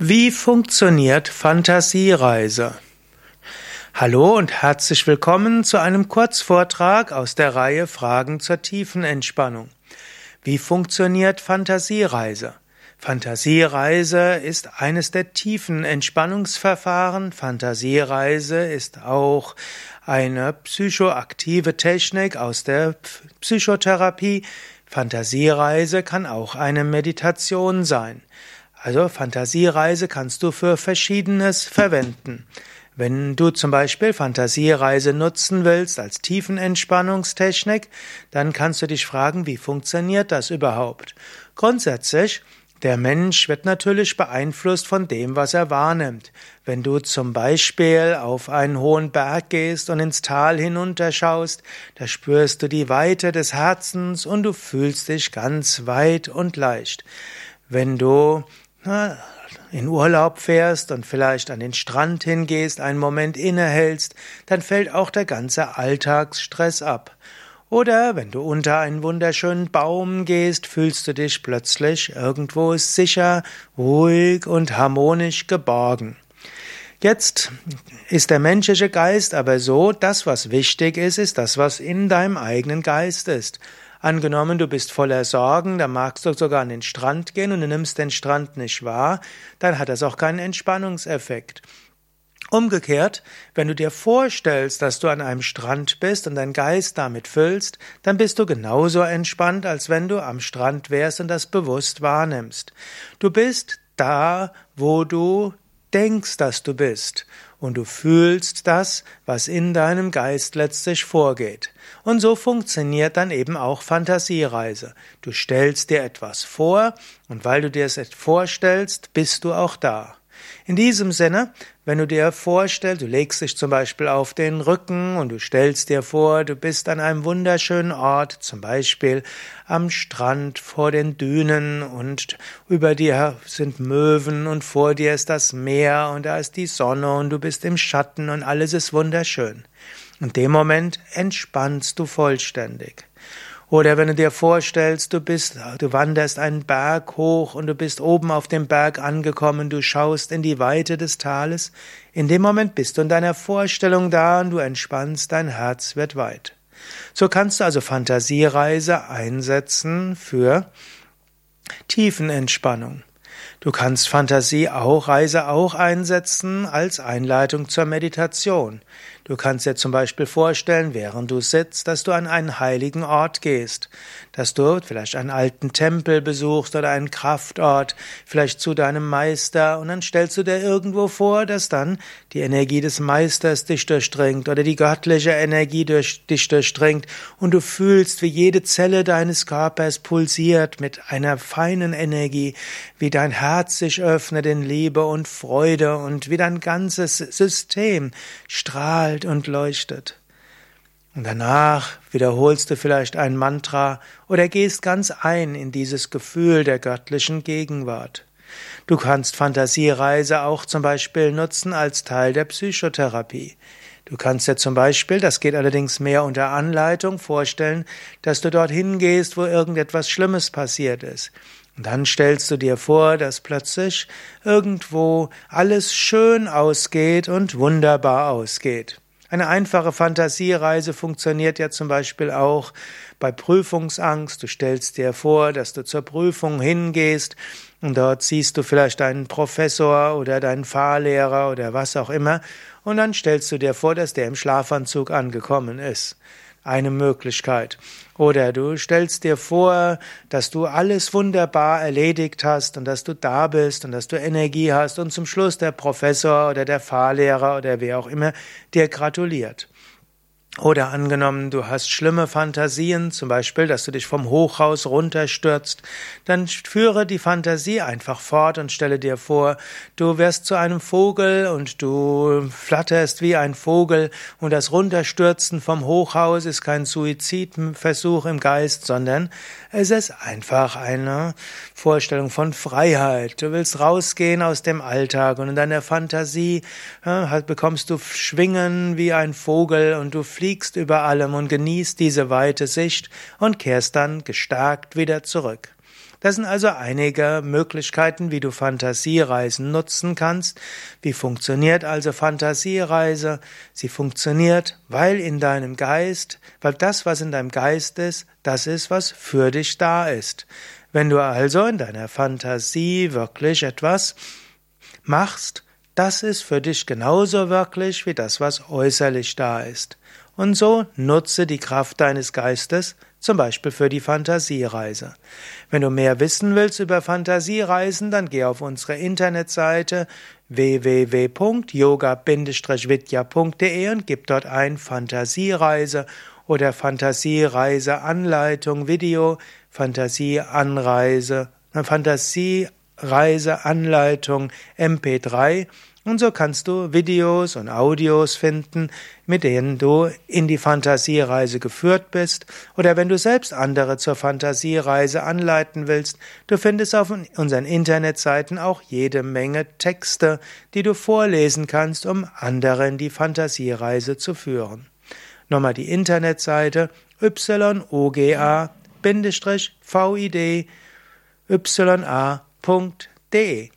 Wie funktioniert Fantasiereise? Hallo und herzlich willkommen zu einem Kurzvortrag aus der Reihe Fragen zur tiefen Entspannung. Wie funktioniert Fantasiereise? Fantasiereise ist eines der tiefen Entspannungsverfahren. Fantasiereise ist auch eine psychoaktive Technik aus der Psychotherapie. Fantasiereise kann auch eine Meditation sein. Also Fantasiereise kannst du für Verschiedenes verwenden. Wenn du zum Beispiel Fantasiereise nutzen willst als Tiefenentspannungstechnik, dann kannst du dich fragen, wie funktioniert das überhaupt? Grundsätzlich, der Mensch wird natürlich beeinflusst von dem, was er wahrnimmt. Wenn du zum Beispiel auf einen hohen Berg gehst und ins Tal hinunterschaust, da spürst du die Weite des Herzens und du fühlst dich ganz weit und leicht. Wenn du in Urlaub fährst und vielleicht an den Strand hingehst, einen Moment innehältst, dann fällt auch der ganze Alltagsstress ab. Oder wenn du unter einen wunderschönen Baum gehst, fühlst du dich plötzlich irgendwo sicher, ruhig und harmonisch geborgen. Jetzt ist der menschliche Geist aber so, das, was wichtig ist, ist das, was in deinem eigenen Geist ist. Angenommen, du bist voller Sorgen, dann magst du sogar an den Strand gehen und du nimmst den Strand nicht wahr, dann hat das auch keinen Entspannungseffekt. Umgekehrt, wenn du dir vorstellst, dass du an einem Strand bist und dein Geist damit füllst, dann bist du genauso entspannt, als wenn du am Strand wärst und das bewusst wahrnimmst. Du bist da, wo du denkst, dass du bist und du fühlst das, was in deinem Geist letztlich vorgeht. Und so funktioniert dann eben auch Fantasiereise. Du stellst dir etwas vor und weil du dir es vorstellst, bist du auch da. In diesem Sinne, wenn du dir vorstellst, du legst dich zum Beispiel auf den Rücken und du stellst dir vor, du bist an einem wunderschönen Ort, zum Beispiel am Strand vor den Dünen und über dir sind Möwen und vor dir ist das Meer und da ist die Sonne und du bist im Schatten und alles ist wunderschön. In dem Moment entspannst du vollständig. Oder wenn du dir vorstellst, du bist, du wanderst einen Berg hoch und du bist oben auf dem Berg angekommen, du schaust in die Weite des Tales, in dem Moment bist du in deiner Vorstellung da und du entspannst, dein Herz wird weit. So kannst du also Fantasiereise einsetzen für Tiefenentspannung. Du kannst Fantasie auch, Reise auch einsetzen als Einleitung zur Meditation. Du kannst dir zum Beispiel vorstellen, während du sitzt, dass du an einen heiligen Ort gehst, dass du vielleicht einen alten Tempel besuchst oder einen Kraftort, vielleicht zu deinem Meister, und dann stellst du dir irgendwo vor, dass dann die Energie des Meisters dich durchdringt oder die göttliche Energie durch dich durchdringt und du fühlst, wie jede Zelle deines Körpers pulsiert mit einer feinen Energie, wie dein Herz sich öffnet in Liebe und Freude und wie dein ganzes System strahlt strahlt und leuchtet. Und danach wiederholst du vielleicht ein Mantra oder gehst ganz ein in dieses Gefühl der göttlichen Gegenwart. Du kannst Fantasiereise auch zum Beispiel nutzen als Teil der Psychotherapie. Du kannst dir zum Beispiel, das geht allerdings mehr unter Anleitung, vorstellen, dass du dorthin gehst, wo irgendetwas Schlimmes passiert ist. Und dann stellst du dir vor, dass plötzlich irgendwo alles schön ausgeht und wunderbar ausgeht. Eine einfache Fantasiereise funktioniert ja zum Beispiel auch bei Prüfungsangst. Du stellst dir vor, dass du zur Prüfung hingehst und dort siehst du vielleicht deinen Professor oder deinen Fahrlehrer oder was auch immer und dann stellst du dir vor, dass der im Schlafanzug angekommen ist eine Möglichkeit. Oder du stellst dir vor, dass du alles wunderbar erledigt hast und dass du da bist und dass du Energie hast und zum Schluss der Professor oder der Fahrlehrer oder wer auch immer dir gratuliert. Oder angenommen, du hast schlimme Fantasien, zum Beispiel, dass du dich vom Hochhaus runterstürzt, dann führe die Fantasie einfach fort und stelle dir vor, du wirst zu einem Vogel und du flatterst wie ein Vogel und das Runterstürzen vom Hochhaus ist kein Suizidversuch im Geist, sondern es ist einfach eine Vorstellung von Freiheit. Du willst rausgehen aus dem Alltag und in deiner Fantasie ja, bekommst du Schwingen wie ein Vogel und du fliegst über allem und genießt diese weite Sicht und kehrst dann gestärkt wieder zurück. Das sind also einige Möglichkeiten, wie du Fantasiereisen nutzen kannst. Wie funktioniert also Fantasiereise? Sie funktioniert, weil in deinem Geist, weil das, was in deinem Geist ist, das ist, was für dich da ist. Wenn du also in deiner Fantasie wirklich etwas machst, das ist für dich genauso wirklich wie das, was äußerlich da ist. Und so nutze die Kraft deines Geistes, zum Beispiel für die Fantasiereise. Wenn du mehr wissen willst über Fantasiereisen, dann geh auf unsere Internetseite www.yoga-vidya.de und gib dort ein Fantasiereise oder Fantasiereise-Anleitung, Video, Fantasieanreise, Fantasiereiseanleitung MP3 und so kannst du Videos und Audios finden, mit denen du in die Fantasiereise geführt bist. Oder wenn du selbst andere zur Fantasiereise anleiten willst, du findest auf unseren Internetseiten auch jede Menge Texte, die du vorlesen kannst, um andere in die Fantasiereise zu führen. Nochmal die Internetseite yoga-vid-ya.de